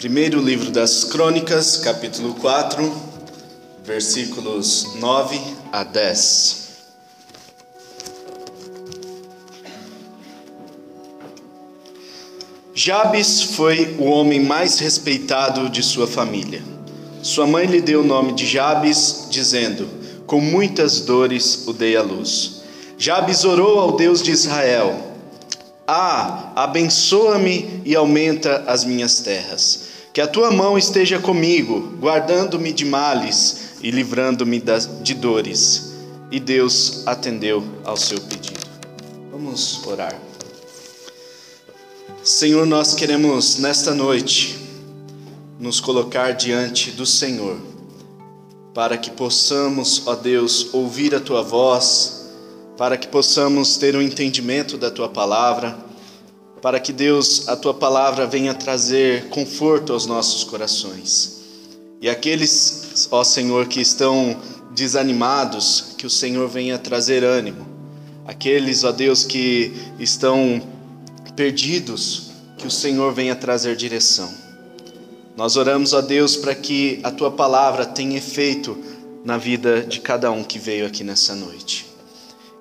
Primeiro livro das Crônicas, capítulo 4, versículos 9 a 10. Jabes foi o homem mais respeitado de sua família. Sua mãe lhe deu o nome de Jabes, dizendo: Com muitas dores o dei à luz. Jabes orou ao Deus de Israel: Ah, abençoa-me e aumenta as minhas terras. Que a tua mão esteja comigo, guardando-me de males e livrando-me de dores. E Deus atendeu ao seu pedido. Vamos orar. Senhor, nós queremos nesta noite nos colocar diante do Senhor, para que possamos, ó Deus, ouvir a tua voz, para que possamos ter um entendimento da tua palavra, para que Deus, a tua palavra venha trazer conforto aos nossos corações. E aqueles, ó Senhor, que estão desanimados, que o Senhor venha trazer ânimo. Aqueles, ó Deus, que estão perdidos, que o Senhor venha trazer direção. Nós oramos a Deus para que a tua palavra tenha efeito na vida de cada um que veio aqui nessa noite.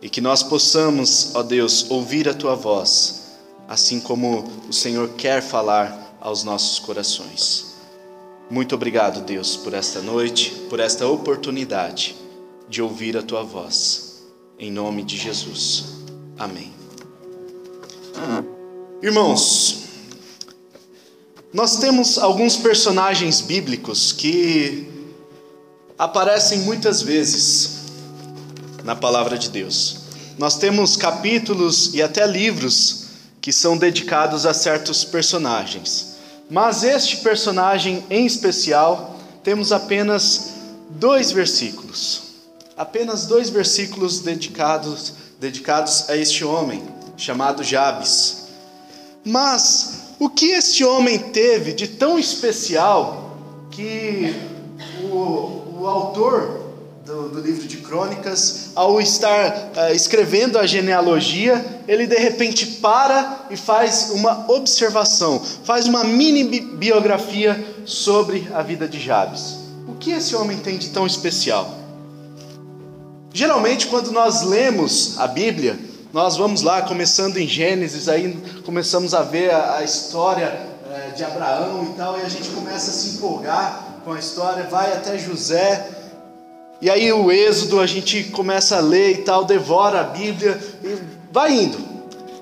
E que nós possamos, ó Deus, ouvir a tua voz, assim como o Senhor quer falar aos nossos corações. Muito obrigado, Deus, por esta noite, por esta oportunidade de ouvir a tua voz. Em nome de Jesus. Amém. Irmãos, nós temos alguns personagens bíblicos que aparecem muitas vezes na palavra de Deus. Nós temos capítulos e até livros que são dedicados a certos personagens. Mas este personagem em especial, temos apenas dois versículos. Apenas dois versículos dedicados, dedicados a este homem, chamado Jabes. Mas o que este homem teve de tão especial que o, o autor do, livro de Crônicas, ao estar uh, escrevendo a genealogia, ele de repente para e faz uma observação, faz uma mini biografia sobre a vida de Jabes. O que esse homem tem de tão especial? Geralmente, quando nós lemos a Bíblia, nós vamos lá, começando em Gênesis, aí começamos a ver a, a história é, de Abraão e tal, e a gente começa a se empolgar com a história, vai até José, e aí o Êxodo a gente começa a ler e tal, devora a Bíblia e vai indo.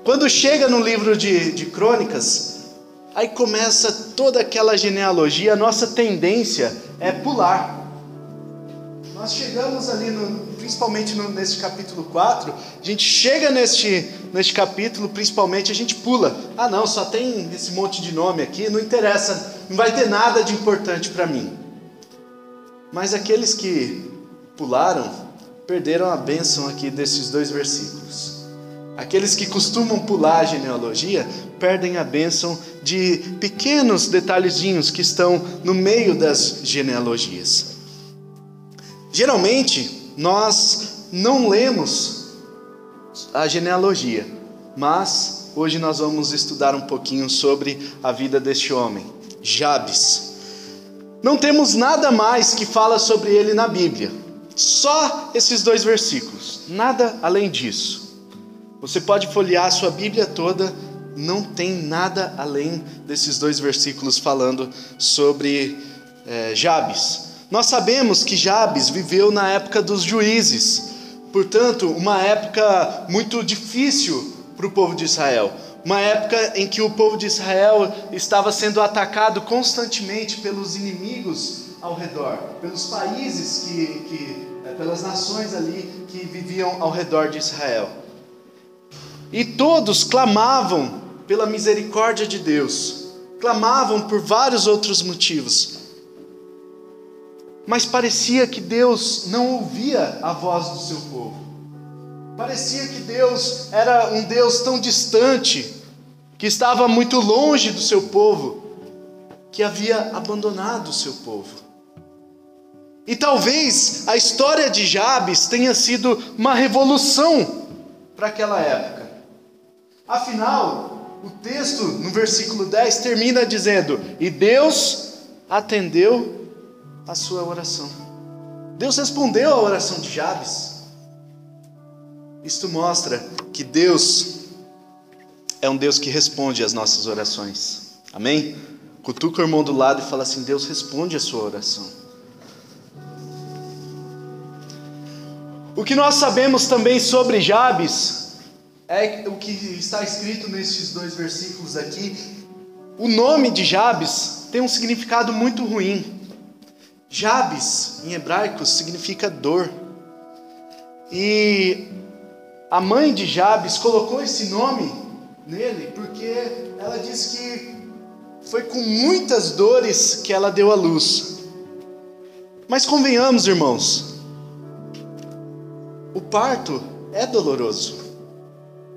Quando chega no livro de, de Crônicas, aí começa toda aquela genealogia, a nossa tendência é pular. Nós chegamos ali, no, principalmente no, nesse capítulo 4, a gente chega neste, neste capítulo, principalmente, a gente pula. Ah, não, só tem esse monte de nome aqui, não interessa, não vai ter nada de importante para mim. Mas aqueles que pularam, perderam a bênção aqui desses dois versículos. Aqueles que costumam pular a genealogia perdem a bênção de pequenos detalhezinhos que estão no meio das genealogias. Geralmente, nós não lemos a genealogia, mas hoje nós vamos estudar um pouquinho sobre a vida deste homem, Jabes. Não temos nada mais que fala sobre ele na Bíblia, só esses dois versículos, nada além disso. Você pode folhear a sua Bíblia toda, não tem nada além desses dois versículos falando sobre é, Jabes. Nós sabemos que Jabes viveu na época dos juízes, portanto, uma época muito difícil para o povo de Israel. Uma época em que o povo de Israel estava sendo atacado constantemente pelos inimigos ao redor, pelos países que, que pelas nações ali que viviam ao redor de Israel. E todos clamavam pela misericórdia de Deus, clamavam por vários outros motivos, mas parecia que Deus não ouvia a voz do seu povo. Parecia que Deus era um Deus tão distante, que estava muito longe do seu povo, que havia abandonado o seu povo. E talvez a história de Jabes tenha sido uma revolução para aquela época. Afinal, o texto, no versículo 10, termina dizendo: E Deus atendeu a sua oração. Deus respondeu à oração de Jabes. Isto mostra que Deus é um Deus que responde às nossas orações. Amém? Cutuca o irmão do lado e fala assim: Deus responde a sua oração. O que nós sabemos também sobre Jabes é o que está escrito nesses dois versículos aqui. O nome de Jabes tem um significado muito ruim. Jabes, em hebraico, significa dor. E a mãe de Jabes colocou esse nome nele porque ela diz que foi com muitas dores que ela deu à luz. Mas convenhamos, irmãos, parto é doloroso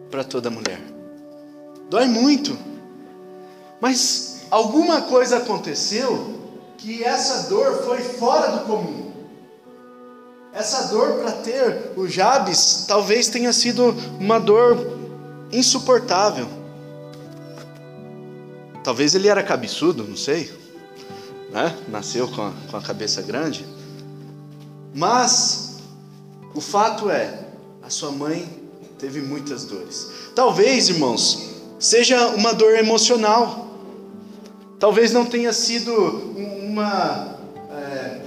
para toda mulher. Dói muito. Mas alguma coisa aconteceu que essa dor foi fora do comum. Essa dor para ter o Jabes talvez tenha sido uma dor insuportável. Talvez ele era cabeçudo, não sei, né? Nasceu com a, com a cabeça grande. Mas o fato é, a sua mãe teve muitas dores. Talvez, irmãos, seja uma dor emocional. Talvez não tenha sido uma é,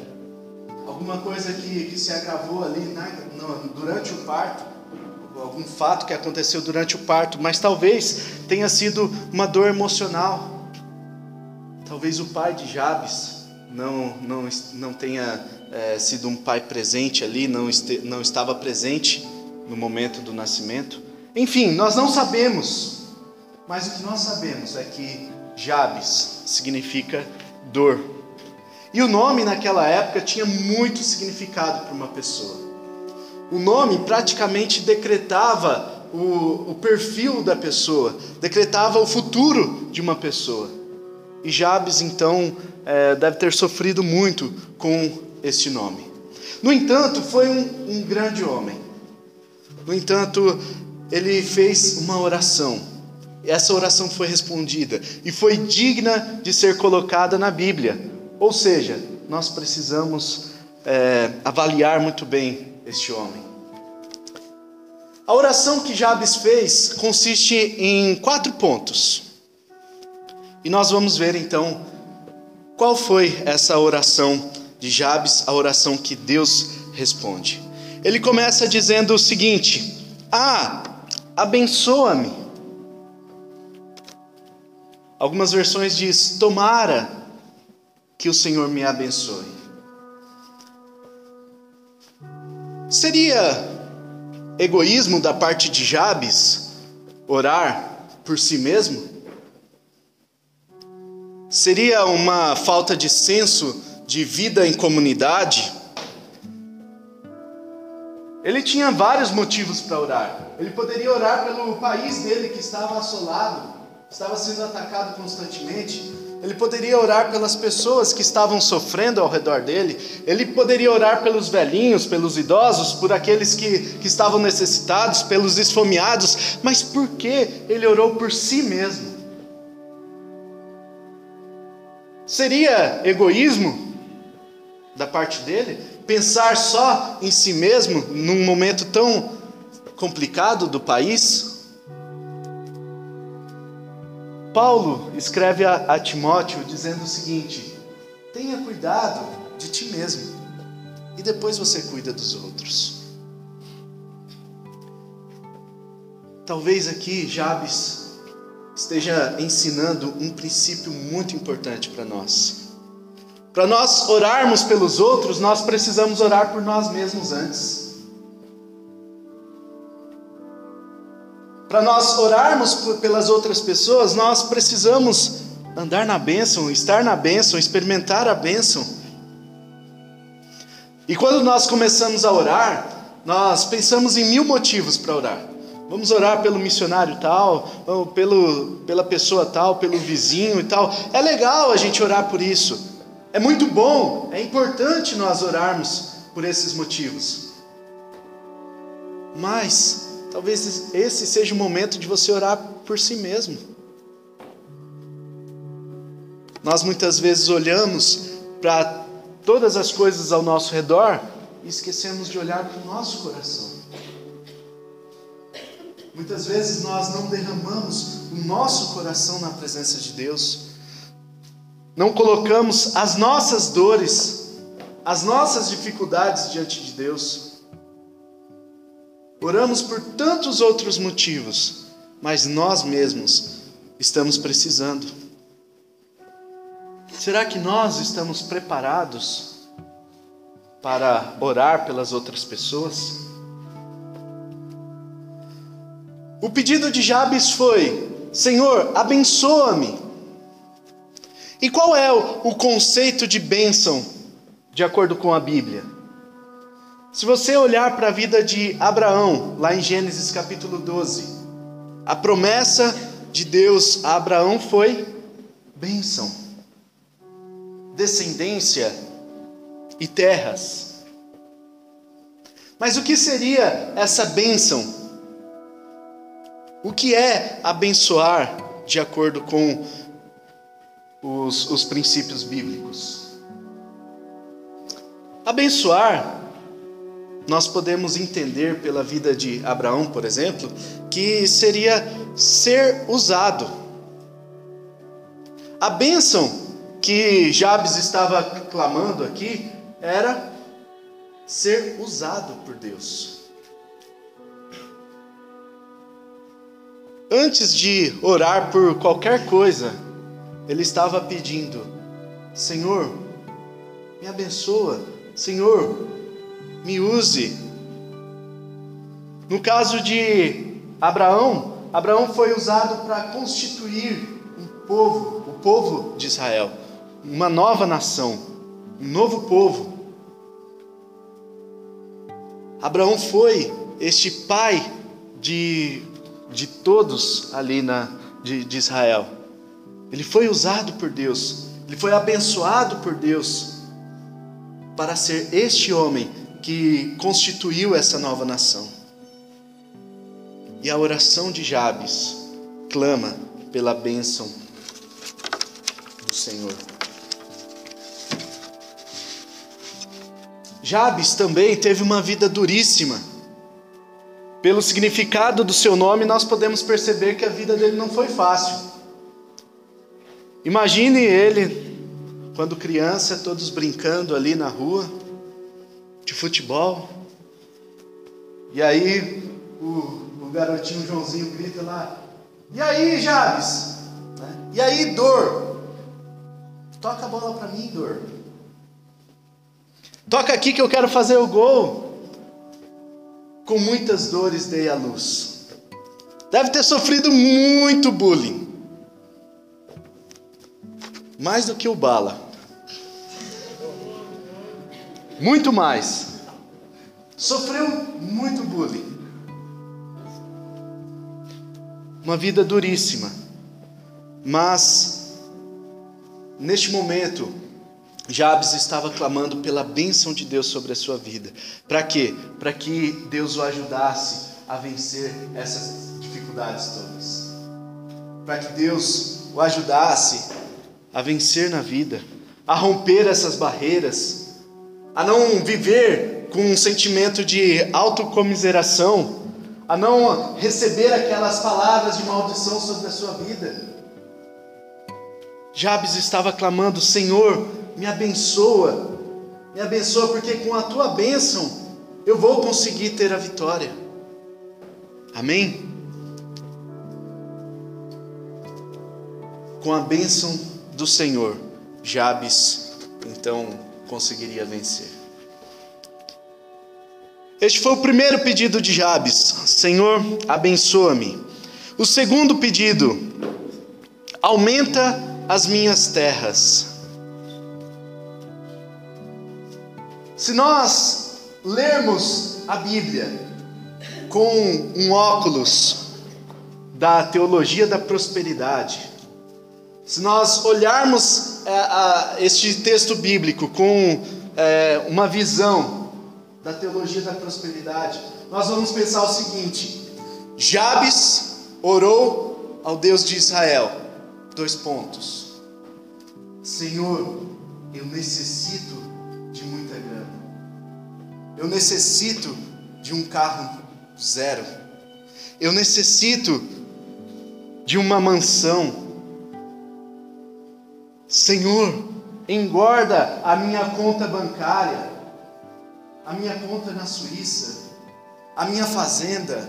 alguma coisa que, que se agravou ali né, no, durante o parto, algum fato que aconteceu durante o parto, mas talvez tenha sido uma dor emocional. Talvez o pai de Jabes não, não, não tenha é, sido um pai presente ali, não, este, não estava presente no momento do nascimento. Enfim, nós não sabemos, mas o que nós sabemos é que Jabes significa dor. E o nome naquela época tinha muito significado para uma pessoa. O nome praticamente decretava o, o perfil da pessoa, decretava o futuro de uma pessoa. E Jabes, então, é, deve ter sofrido muito com este nome. No entanto, foi um, um grande homem. No entanto, ele fez uma oração. Essa oração foi respondida e foi digna de ser colocada na Bíblia. Ou seja, nós precisamos é, avaliar muito bem este homem. A oração que Jabes fez consiste em quatro pontos. E nós vamos ver então qual foi essa oração de Jabes, a oração que Deus responde. Ele começa dizendo o seguinte: Ah, abençoa-me. Algumas versões diz: Tomara que o Senhor me abençoe. Seria egoísmo da parte de Jabes orar por si mesmo? Seria uma falta de senso de vida em comunidade? Ele tinha vários motivos para orar. Ele poderia orar pelo país dele que estava assolado, estava sendo atacado constantemente. Ele poderia orar pelas pessoas que estavam sofrendo ao redor dele. Ele poderia orar pelos velhinhos, pelos idosos, por aqueles que, que estavam necessitados, pelos esfomeados. Mas por que ele orou por si mesmo? Seria egoísmo da parte dele pensar só em si mesmo num momento tão complicado do país? Paulo escreve a, Timóteo dizendo o seguinte: tenha cuidado de ti mesmo, e depois você cuida dos outros. Talvez aqui Jabes esteja ensinando um princípio muito importante para nós. Para nós orarmos pelos outros, nós precisamos orar por nós mesmos antes. Para nós orarmos pelas outras pessoas, nós precisamos andar na bênção, estar na bênção, experimentar a bênção. E quando nós começamos a orar, nós pensamos em mil motivos para orar. Vamos orar pelo missionário tal, pelo, pela pessoa tal, pelo vizinho e tal. É legal a gente orar por isso. É muito bom, é importante nós orarmos por esses motivos. Mas Talvez esse seja o momento de você orar por si mesmo. nós muitas vezes olhamos para todas as coisas ao nosso redor e esquecemos de olhar para o nosso coração. Muitas vezes nós não derramamos o nosso coração na presença de Deus, não colocamos as nossas dores, as nossas dificuldades diante de Deus. Oramos por tantos outros motivos, mas nós mesmos estamos precisando. Será que nós estamos preparados para orar pelas outras pessoas? O pedido de Jabes foi: Senhor, abençoa-me. E qual é o conceito de bênção, de acordo com a Bíblia? Se você olhar para a vida de Abraão, lá em Gênesis capítulo 12, a promessa de Deus a Abraão foi bênção, descendência e terras. Mas o que seria essa bênção? O que é abençoar de acordo com os, os princípios bíblicos? Abençoar, nós podemos entender pela vida de Abraão, por exemplo, que seria ser usado. A bênção que Jabes estava clamando aqui era ser usado por Deus. Antes de orar por qualquer coisa, ele estava pedindo: Senhor, me abençoa, Senhor, me use. No caso de Abraão, Abraão foi usado para constituir um povo, o povo de Israel, uma nova nação, um novo povo. Abraão foi este pai de de todos ali na, de, de Israel. Ele foi usado por Deus, ele foi abençoado por Deus para ser este homem que constituiu essa nova nação. E a oração de Jabes clama pela bênção do Senhor. Jabes também teve uma vida duríssima. Pelo significado do seu nome, nós podemos perceber que a vida dele não foi fácil. Imagine ele, quando criança, todos brincando ali na rua, de futebol. E aí o, o garotinho Joãozinho grita lá: E aí, Jabes? Né? E aí, Dor? Toca a bola para mim, Dor. Toca aqui que eu quero fazer o gol com muitas dores dei à luz. Deve ter sofrido muito bullying. Mais do que o bala. Muito mais. Sofreu muito bullying. Uma vida duríssima. Mas, neste momento, Jabes estava clamando pela bênção de Deus sobre a sua vida. Para quê? Para que Deus o ajudasse a vencer essas dificuldades todas. Para que Deus o ajudasse a vencer na vida, a romper essas barreiras, a não viver com um sentimento de autocomiseração, a não receber aquelas palavras de maldição sobre a sua vida. Jabes estava clamando: Senhor, me abençoa, me abençoa, porque com a tua bênção eu vou conseguir ter a vitória. Amém? Com a bênção do Senhor, Jabes então conseguiria vencer. Este foi o primeiro pedido de Jabes: Senhor, abençoa-me. O segundo pedido: aumenta as minhas terras. Se nós lermos a Bíblia com um óculos da teologia da prosperidade, se nós olharmos é, este texto bíblico com é, uma visão da teologia da prosperidade, nós vamos pensar o seguinte: Jabes orou ao Deus de Israel. Dois pontos. Senhor, eu necessito. Eu necessito de um carro zero. Eu necessito de uma mansão. Senhor, engorda a minha conta bancária, a minha conta na Suíça, a minha fazenda,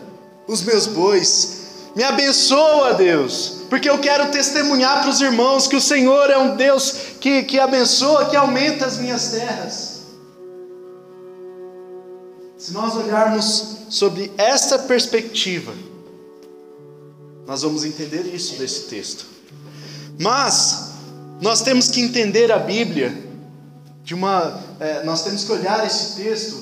os meus bois. Me abençoa, Deus, porque eu quero testemunhar para os irmãos que o Senhor é um Deus que, que abençoa, que aumenta as minhas terras. Se nós olharmos sobre essa perspectiva, nós vamos entender isso desse texto. Mas nós temos que entender a Bíblia de uma, é, nós temos que olhar esse texto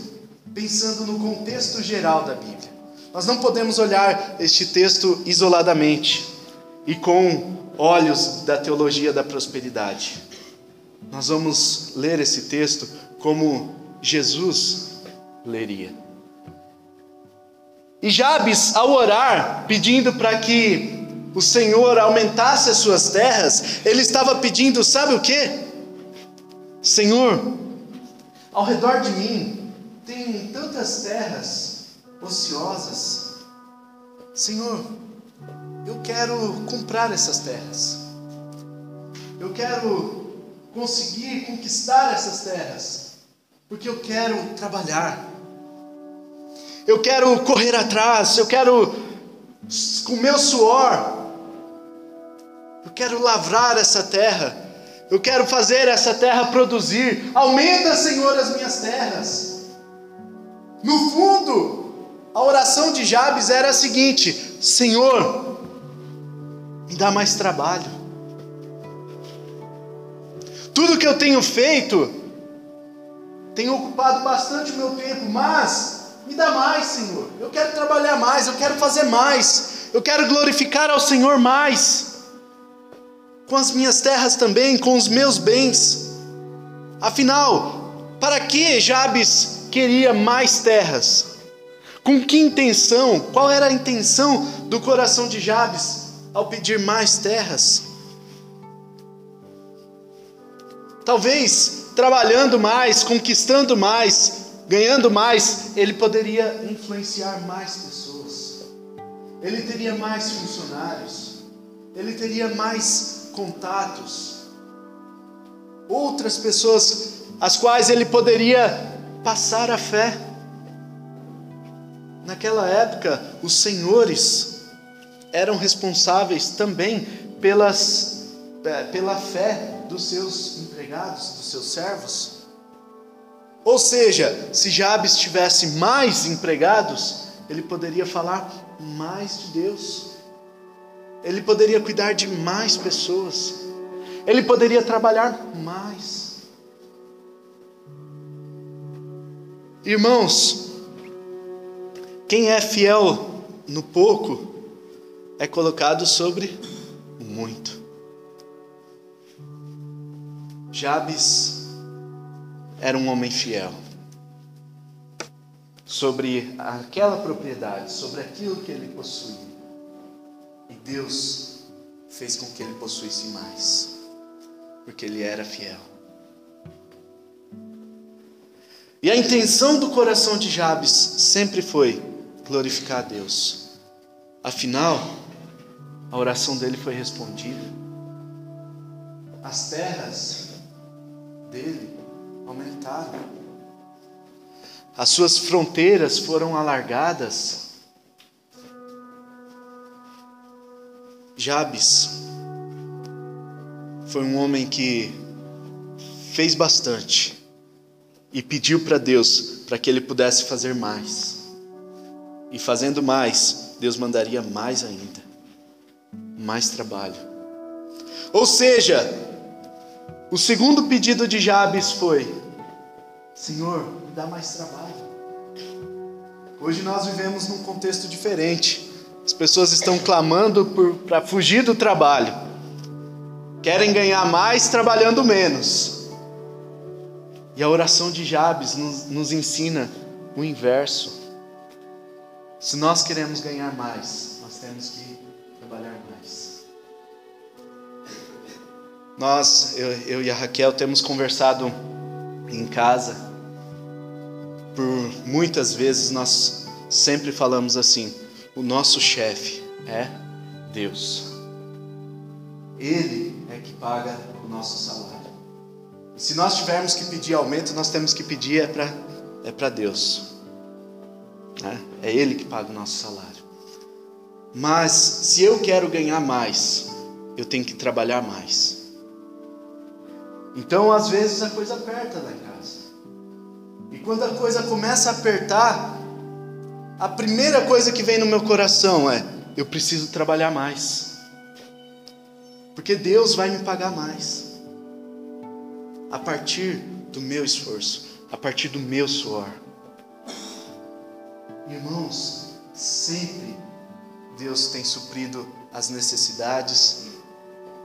pensando no contexto geral da Bíblia. Nós não podemos olhar este texto isoladamente e com olhos da teologia da prosperidade. Nós vamos ler esse texto como Jesus leria. E Jabes, ao orar, pedindo para que o Senhor aumentasse as suas terras, ele estava pedindo, sabe o que? Senhor, ao redor de mim tem tantas terras ociosas. Senhor, eu quero comprar essas terras. Eu quero conseguir conquistar essas terras, porque eu quero trabalhar eu quero correr atrás, eu quero, com meu suor, eu quero lavrar essa terra, eu quero fazer essa terra produzir. Aumenta, Senhor, as minhas terras. No fundo, a oração de Jabes era a seguinte: Senhor, me dá mais trabalho. Tudo que eu tenho feito tem ocupado bastante o meu tempo, mas me dá mais, Senhor. Eu quero trabalhar mais, eu quero fazer mais. Eu quero glorificar ao Senhor mais. Com as minhas terras também, com os meus bens. Afinal, para que Jabes queria mais terras? Com que intenção? Qual era a intenção do coração de Jabes ao pedir mais terras? Talvez trabalhando mais, conquistando mais, ganhando mais, ele poderia influenciar mais pessoas, ele teria mais funcionários, ele teria mais contatos, outras pessoas as quais ele poderia passar a fé. Naquela época, os senhores eram responsáveis também pelas, eh, pela fé dos seus empregados, dos seus servos. Ou seja, se Jabes tivesse mais empregados, ele poderia falar mais de Deus, ele poderia cuidar de mais pessoas, ele poderia trabalhar mais. Irmãos, quem é fiel no pouco é colocado sobre o muito. Jabes era um homem fiel sobre aquela propriedade, sobre aquilo que ele possuía. E Deus fez com que ele possuísse mais, porque ele era fiel. E a intenção do coração de Jabes sempre foi glorificar a Deus. Afinal, a oração dele foi respondida. As terras dele aumentaram. As suas fronteiras foram alargadas. Jabes foi um homem que fez bastante e pediu para Deus para que ele pudesse fazer mais. E fazendo mais, Deus mandaria mais ainda, mais trabalho. Ou seja, o segundo pedido de Jabes foi: Senhor, me dá mais trabalho. Hoje nós vivemos num contexto diferente. As pessoas estão clamando para fugir do trabalho. Querem ganhar mais trabalhando menos. E a oração de Jabes nos, nos ensina o inverso. Se nós queremos ganhar mais, nós temos que Nós, eu, eu e a Raquel, temos conversado em casa. Por muitas vezes nós sempre falamos assim: o nosso chefe é Deus. Ele é que paga o nosso salário. Se nós tivermos que pedir aumento, nós temos que pedir é para é para Deus. Né? É Ele que paga o nosso salário. Mas se eu quero ganhar mais, eu tenho que trabalhar mais. Então, às vezes, a coisa aperta lá em casa. E quando a coisa começa a apertar, a primeira coisa que vem no meu coração é: eu preciso trabalhar mais. Porque Deus vai me pagar mais. A partir do meu esforço, a partir do meu suor. Irmãos, sempre Deus tem suprido as necessidades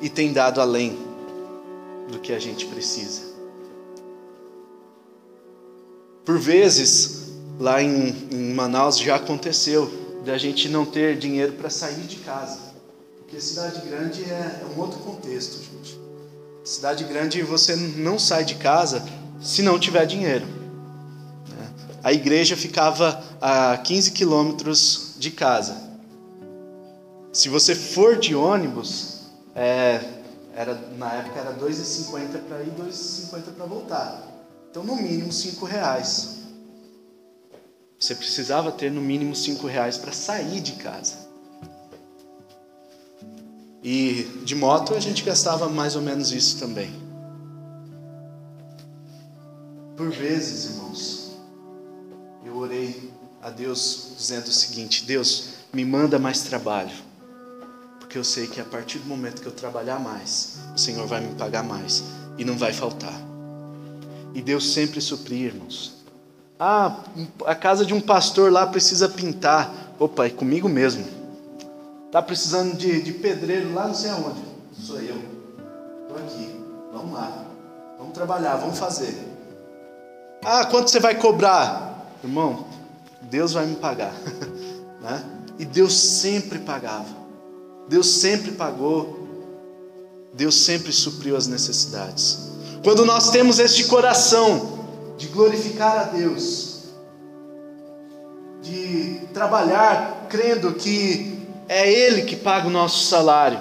e tem dado além do que a gente precisa. Por vezes, lá em, em Manaus já aconteceu de a gente não ter dinheiro para sair de casa. Porque cidade grande é, é um outro contexto, gente. Cidade grande você não sai de casa se não tiver dinheiro. Né? A igreja ficava a 15 quilômetros de casa. Se você for de ônibus, é, era, na época era 2,50 para ir, 2,50 para voltar. Então, no mínimo, 5 reais. Você precisava ter no mínimo 5 reais para sair de casa. E de moto a gente gastava mais ou menos isso também. Por vezes, irmãos, eu orei a Deus dizendo o seguinte: Deus, me manda mais trabalho porque eu sei que a partir do momento que eu trabalhar mais, o Senhor vai me pagar mais e não vai faltar. E Deus sempre suprir, irmãos. Ah, a casa de um pastor lá precisa pintar. Opa, é comigo mesmo. Tá precisando de, de pedreiro lá não sei aonde. Sou eu. Estou aqui. Vamos lá. Vamos trabalhar, vamos fazer. Ah, quanto você vai cobrar? Irmão, Deus vai me pagar. né? E Deus sempre pagava. Deus sempre pagou, Deus sempre supriu as necessidades. Quando nós temos este coração de glorificar a Deus, de trabalhar crendo que é Ele que paga o nosso salário,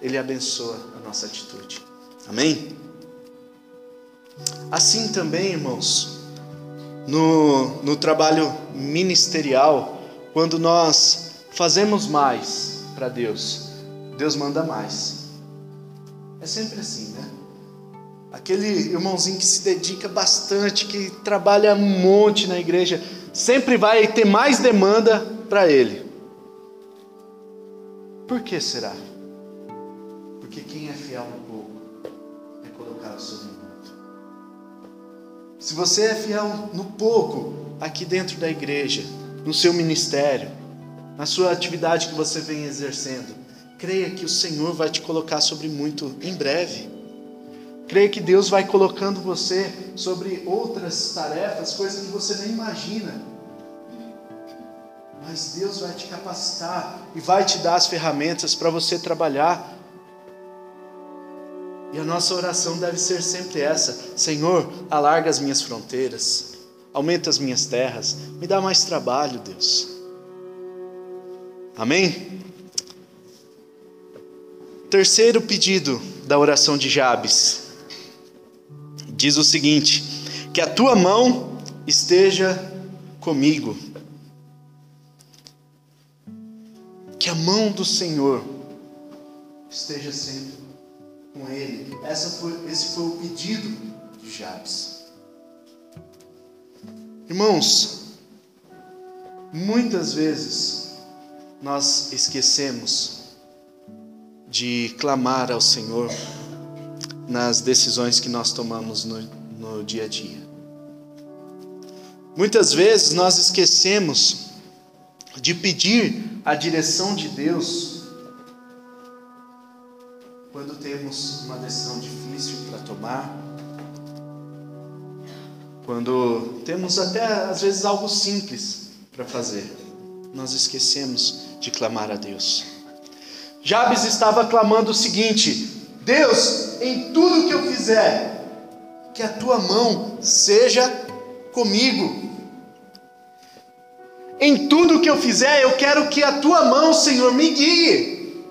Ele abençoa a nossa atitude. Amém? Assim também, irmãos, no, no trabalho ministerial, quando nós fazemos mais para Deus, Deus manda mais. É sempre assim, né? Aquele irmãozinho que se dedica bastante, que trabalha um monte na igreja, sempre vai ter mais demanda para ele. Por que será? Porque quem é fiel no pouco é colocado sobre muito. Se você é fiel no pouco aqui dentro da igreja, no seu ministério, na sua atividade que você vem exercendo. Creia que o Senhor vai te colocar sobre muito em breve. Creia que Deus vai colocando você sobre outras tarefas, coisas que você nem imagina. Mas Deus vai te capacitar e vai te dar as ferramentas para você trabalhar. E a nossa oração deve ser sempre essa: Senhor, alarga as minhas fronteiras, aumenta as minhas terras, me dá mais trabalho, Deus. Amém? Terceiro pedido da oração de Jabes diz o seguinte: que a tua mão esteja comigo, que a mão do Senhor esteja sempre com ele. Foi, esse foi o pedido de Jabes. Irmãos, muitas vezes nós esquecemos de clamar ao Senhor nas decisões que nós tomamos no, no dia a dia. Muitas vezes nós esquecemos de pedir a direção de Deus quando temos uma decisão difícil para tomar, quando temos até às vezes algo simples para fazer, nós esquecemos de clamar a Deus. Jabes estava clamando o seguinte: Deus, em tudo que eu fizer, que a tua mão seja comigo. Em tudo que eu fizer, eu quero que a tua mão, Senhor, me guie.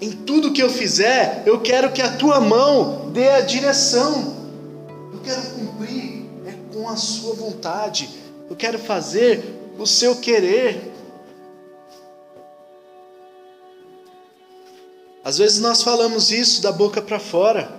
Em tudo que eu fizer, eu quero que a tua mão dê a direção. Eu quero cumprir é com a sua vontade. Eu quero fazer o seu querer. Às vezes nós falamos isso da boca para fora.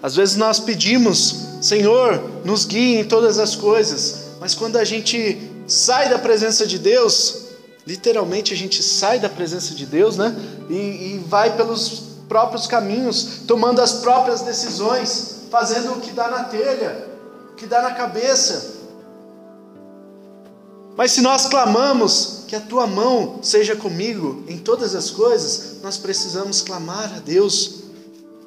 Às vezes nós pedimos, Senhor, nos guie em todas as coisas, mas quando a gente sai da presença de Deus, literalmente a gente sai da presença de Deus, né? E, e vai pelos próprios caminhos, tomando as próprias decisões, fazendo o que dá na telha, o que dá na cabeça. Mas se nós clamamos que a tua mão seja comigo em todas as coisas, nós precisamos clamar a Deus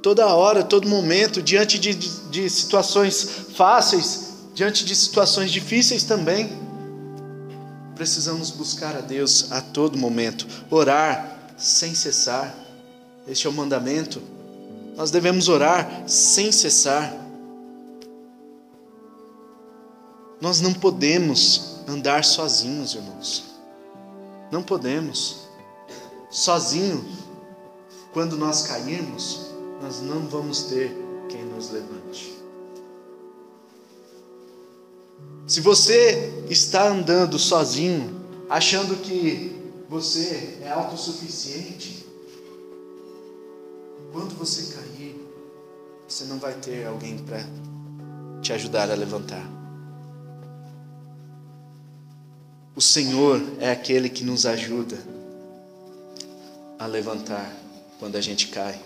toda hora, todo momento, diante de, de, de situações fáceis, diante de situações difíceis também. Precisamos buscar a Deus a todo momento, orar sem cessar. Este é o mandamento. Nós devemos orar sem cessar. Nós não podemos andar sozinhos, irmãos. Não podemos. Sozinho, quando nós cairmos, nós não vamos ter quem nos levante. Se você está andando sozinho, achando que você é autossuficiente, quando você cair, você não vai ter alguém para te ajudar a levantar. O Senhor é aquele que nos ajuda a levantar quando a gente cai.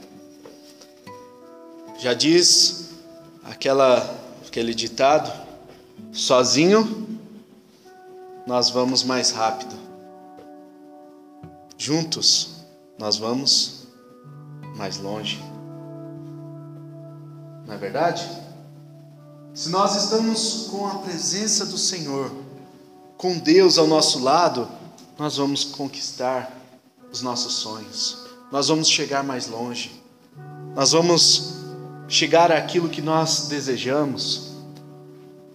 Já diz aquela, aquele ditado: sozinho nós vamos mais rápido, juntos nós vamos mais longe. Não é verdade? Se nós estamos com a presença do Senhor, com Deus ao nosso lado, nós vamos conquistar os nossos sonhos, nós vamos chegar mais longe, nós vamos chegar àquilo que nós desejamos,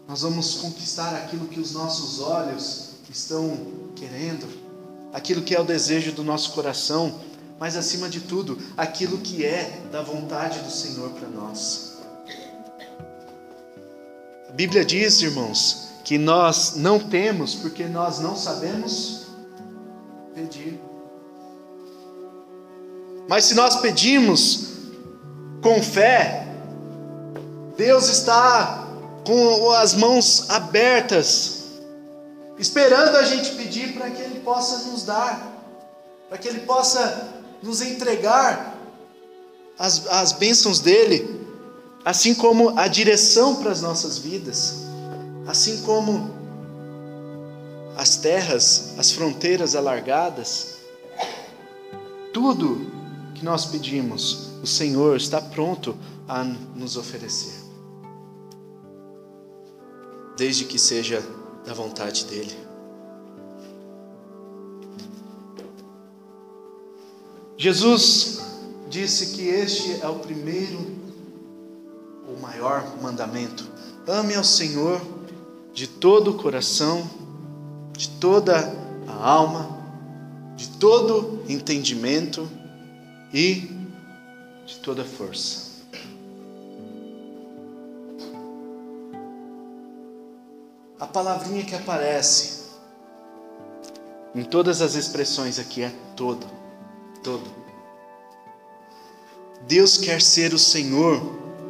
nós vamos conquistar aquilo que os nossos olhos estão querendo, aquilo que é o desejo do nosso coração, mas acima de tudo, aquilo que é da vontade do Senhor para nós. A Bíblia diz, irmãos, que nós não temos porque nós não sabemos pedir. Mas se nós pedimos com fé, Deus está com as mãos abertas, esperando a gente pedir para que Ele possa nos dar, para que Ele possa nos entregar as, as bênçãos dEle, assim como a direção para as nossas vidas, assim como as terras, as fronteiras alargadas, tudo que nós pedimos, o Senhor está pronto a nos oferecer desde que seja da vontade dEle. Jesus disse que este é o primeiro, o maior mandamento. Ame ao Senhor de todo o coração, de toda a alma, de todo entendimento e de toda força. a palavrinha que aparece em todas as expressões aqui é todo, todo. Deus quer ser o Senhor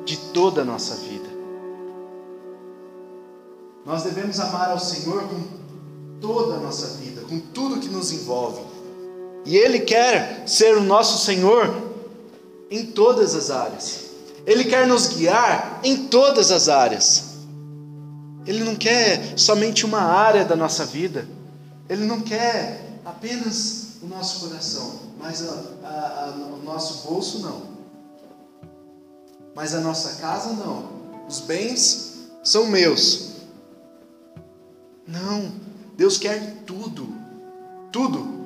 de toda a nossa vida. Nós devemos amar ao Senhor com toda a nossa vida, com tudo que nos envolve. E Ele quer ser o nosso Senhor em todas as áreas. Ele quer nos guiar em todas as áreas. Ele não quer somente uma área da nossa vida. Ele não quer apenas o nosso coração, mas a, a, a, o nosso bolso não. Mas a nossa casa não. Os bens são meus. Não, Deus quer tudo, tudo.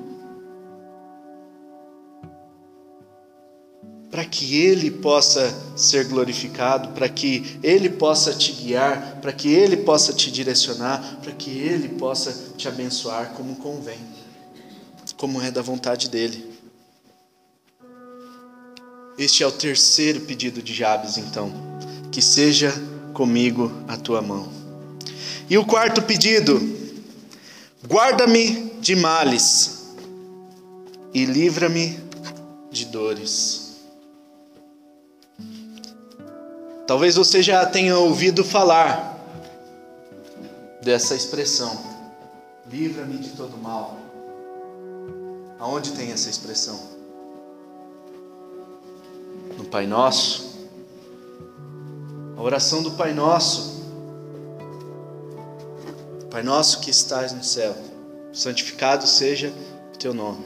Para que Ele possa ser glorificado, para que Ele possa te guiar, para que Ele possa te direcionar, para que Ele possa te abençoar como convém, como é da vontade dEle. Este é o terceiro pedido de Jabes, então. Que seja comigo a tua mão. E o quarto pedido: guarda-me de males e livra-me de dores. Talvez você já tenha ouvido falar dessa expressão: livra-me de todo mal. Aonde tem essa expressão? No Pai Nosso. A oração do Pai Nosso. Pai Nosso que estás no céu, santificado seja o teu nome.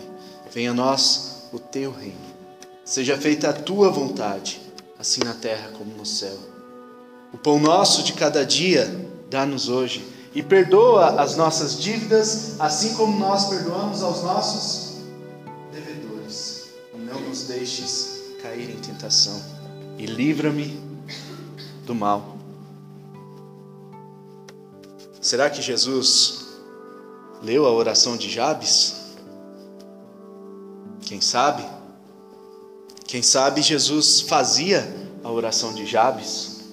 Venha a nós o teu reino. Seja feita a tua vontade assim na terra como no céu. O pão nosso de cada dia dá-nos hoje e perdoa as nossas dívidas, assim como nós perdoamos aos nossos devedores. Não nos deixes cair em tentação e livra-me do mal. Será que Jesus leu a oração de Jabes? Quem sabe? Quem sabe Jesus fazia a oração de Jabes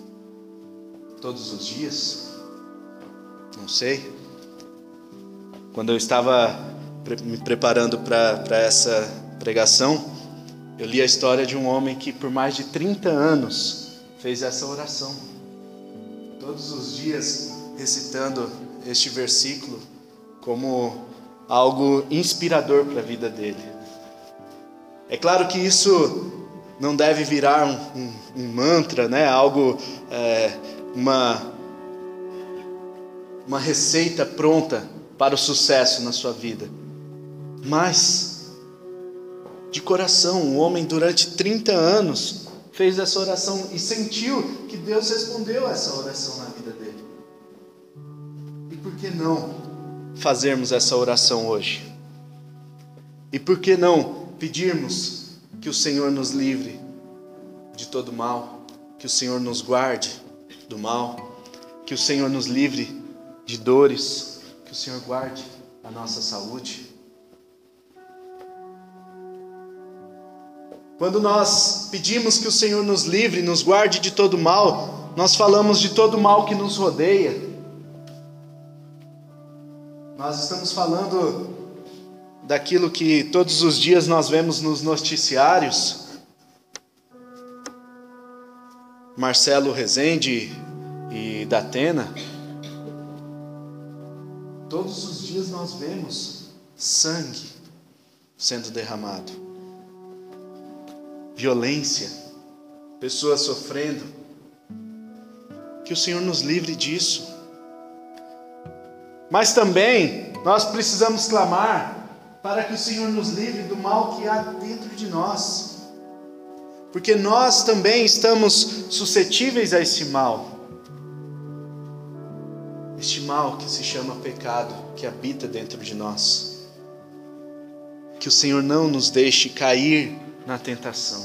todos os dias? Não sei. Quando eu estava me preparando para essa pregação, eu li a história de um homem que por mais de 30 anos fez essa oração. Todos os dias recitando este versículo como algo inspirador para a vida dele. É claro que isso não deve virar um, um, um mantra, né? algo, é, uma, uma receita pronta para o sucesso na sua vida. Mas, de coração, um homem durante 30 anos fez essa oração e sentiu que Deus respondeu essa oração na vida que não fazermos essa oração hoje? E por que não pedirmos que o Senhor nos livre de todo mal, que o Senhor nos guarde do mal, que o Senhor nos livre de dores, que o Senhor guarde a nossa saúde. Quando nós pedimos que o Senhor nos livre, nos guarde de todo mal, nós falamos de todo mal que nos rodeia. Nós estamos falando daquilo que todos os dias nós vemos nos noticiários. Marcelo Rezende e Datena. Todos os dias nós vemos sangue sendo derramado, violência, pessoas sofrendo. Que o Senhor nos livre disso. Mas também nós precisamos clamar para que o Senhor nos livre do mal que há dentro de nós, porque nós também estamos suscetíveis a esse mal, este mal que se chama pecado, que habita dentro de nós. Que o Senhor não nos deixe cair na tentação.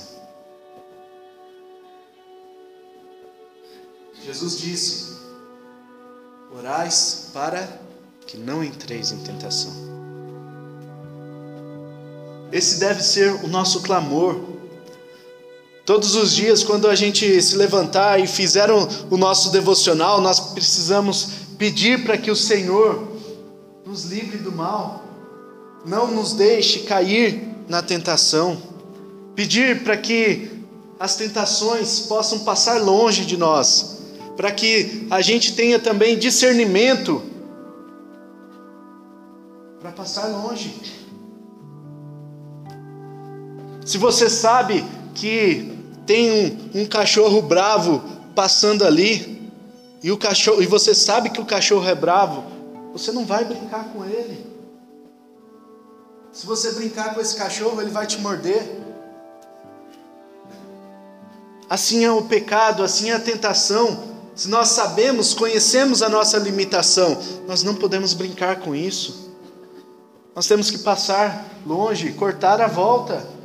Jesus disse: Orais para que não entreis em tentação. Esse deve ser o nosso clamor. Todos os dias, quando a gente se levantar e fizer o nosso devocional, nós precisamos pedir para que o Senhor nos livre do mal, não nos deixe cair na tentação, pedir para que as tentações possam passar longe de nós, para que a gente tenha também discernimento para passar longe. Se você sabe que tem um, um cachorro bravo passando ali, e, o cachorro, e você sabe que o cachorro é bravo, você não vai brincar com ele. Se você brincar com esse cachorro, ele vai te morder. Assim é o pecado, assim é a tentação. Se nós sabemos, conhecemos a nossa limitação, nós não podemos brincar com isso. Nós temos que passar longe, cortar a volta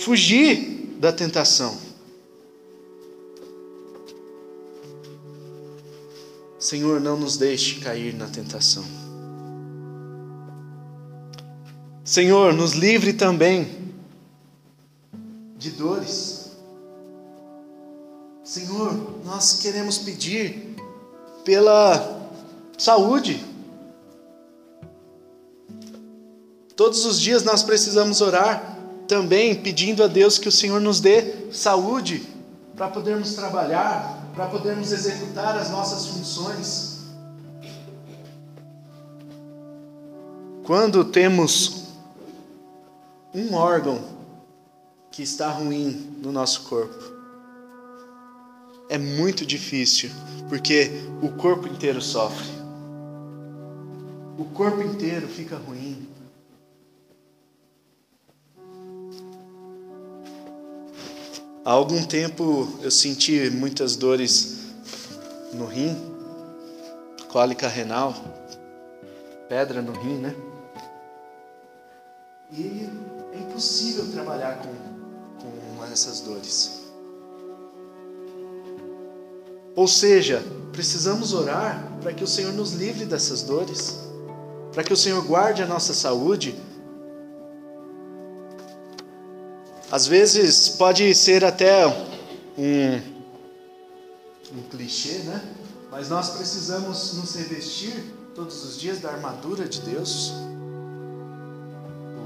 fugir da tentação. Senhor, não nos deixe cair na tentação. Senhor, nos livre também de dores. Senhor, nós queremos pedir pela saúde. Todos os dias nós precisamos orar também pedindo a Deus que o Senhor nos dê saúde para podermos trabalhar, para podermos executar as nossas funções. Quando temos um órgão que está ruim no nosso corpo, é muito difícil, porque o corpo inteiro sofre. O corpo inteiro fica ruim. Há algum tempo eu senti muitas dores no rim, cólica renal, pedra no rim, né? E é impossível trabalhar com, com essas dores. Ou seja, precisamos orar para que o Senhor nos livre dessas dores, para que o Senhor guarde a nossa saúde Às vezes pode ser até um, um clichê, né? Mas nós precisamos nos revestir todos os dias da armadura de Deus.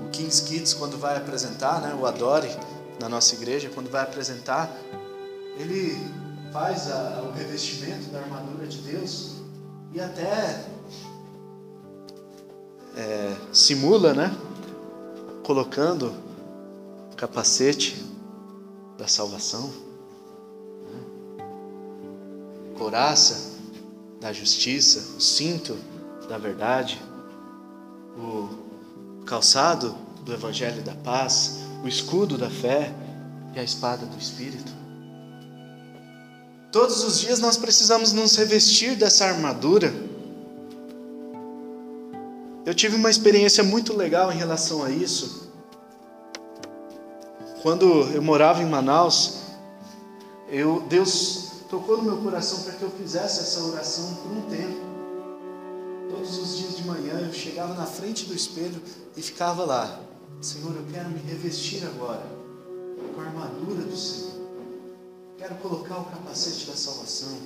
O Kings Kids, quando vai apresentar, né, o Adore, na nossa igreja, quando vai apresentar, ele faz a, o revestimento da armadura de Deus e até é, simula, né? Colocando capacete da salvação, né? coraça da justiça, o cinto da verdade, o calçado do evangelho da paz, o escudo da fé e a espada do espírito. Todos os dias nós precisamos nos revestir dessa armadura. Eu tive uma experiência muito legal em relação a isso quando eu morava em Manaus, eu, Deus tocou no meu coração para que eu fizesse essa oração por um tempo. Todos os dias de manhã eu chegava na frente do espelho e ficava lá. Senhor, eu quero me revestir agora com a armadura do Senhor. Quero colocar o capacete da salvação,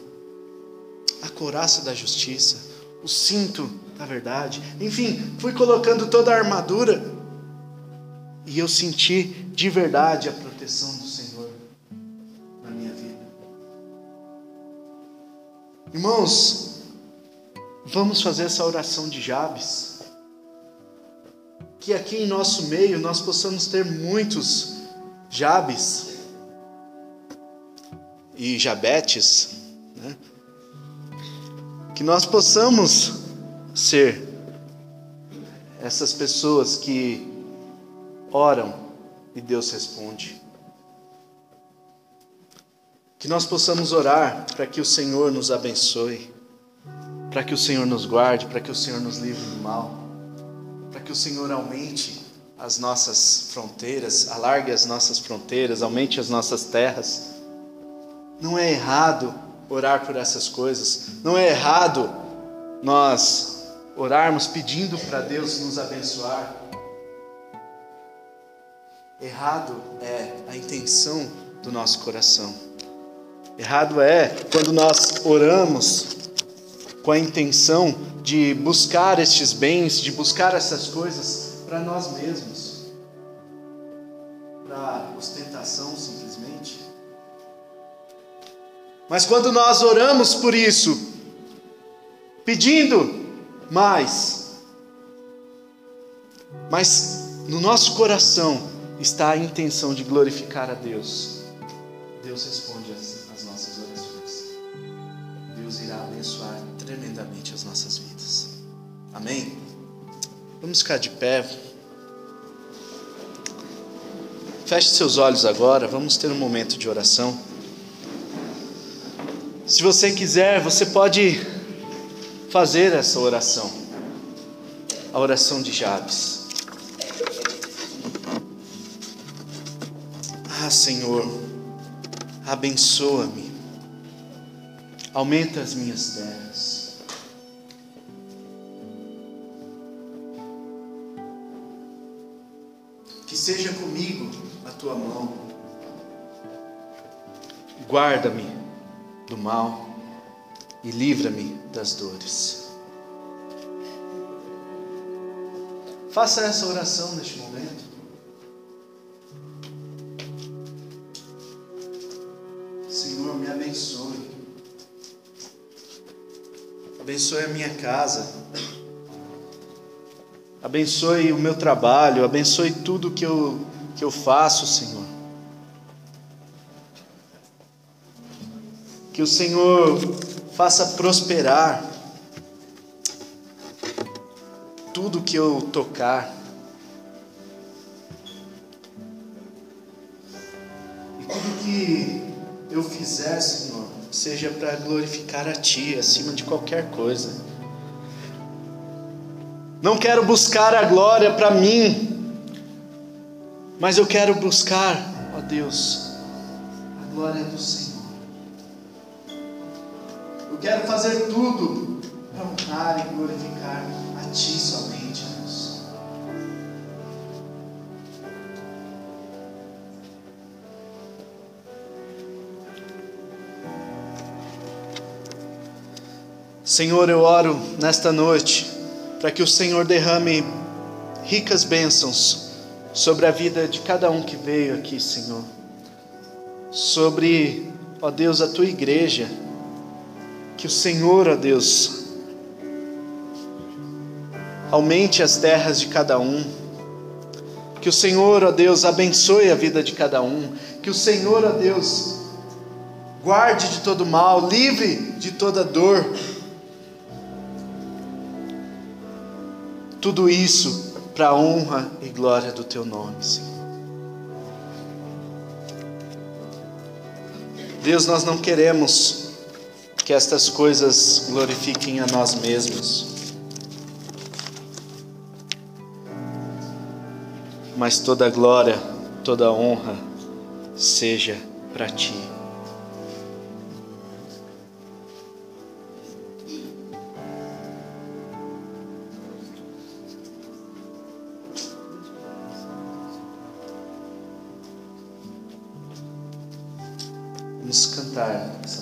a coraça da justiça, o cinto da verdade. Enfim, fui colocando toda a armadura e eu senti de verdade a proteção do Senhor na minha vida. Irmãos, vamos fazer essa oração de Jabes. Que aqui em nosso meio nós possamos ter muitos Jabes e Jabetes, né? que nós possamos ser essas pessoas que oram e Deus responde. Que nós possamos orar para que o Senhor nos abençoe, para que o Senhor nos guarde, para que o Senhor nos livre do mal, para que o Senhor aumente as nossas fronteiras, alargue as nossas fronteiras, aumente as nossas terras. Não é errado orar por essas coisas, não é errado nós orarmos pedindo para Deus nos abençoar. Errado é a intenção do nosso coração. Errado é quando nós oramos com a intenção de buscar estes bens, de buscar essas coisas para nós mesmos, para ostentação simplesmente. Mas quando nós oramos por isso, pedindo mais, mas no nosso coração está a intenção de glorificar a Deus, Deus responde as nossas orações. Deus irá abençoar tremendamente as nossas vidas. Amém? Vamos ficar de pé. Feche seus olhos agora, vamos ter um momento de oração. Se você quiser, você pode fazer essa oração, a oração de Jabes. Ah, Senhor, abençoa-me, aumenta as minhas terras. Que seja comigo a tua mão, guarda-me do mal e livra-me das dores. Faça essa oração neste momento. Abençoe a minha casa. Abençoe o meu trabalho. Abençoe tudo que eu, que eu faço, Senhor. Que o Senhor faça prosperar tudo que eu tocar. E tudo que eu fizer, Senhor, seja para glorificar a Ti acima de qualquer coisa. Não quero buscar a glória para mim, mas eu quero buscar, ó Deus, a glória do Senhor. Eu quero fazer tudo para honrar e glorificar a Ti somente, Senhor, eu oro nesta noite para que o Senhor derrame ricas bênçãos sobre a vida de cada um que veio aqui, Senhor. Sobre, ó Deus, a tua igreja. Que o Senhor, ó Deus, aumente as terras de cada um. Que o Senhor, ó Deus, abençoe a vida de cada um. Que o Senhor, ó Deus, guarde de todo mal, livre de toda dor. Tudo isso para a honra e glória do teu nome, Senhor. Deus, nós não queremos que estas coisas glorifiquem a nós mesmos. Mas toda glória, toda honra seja para ti. Vamos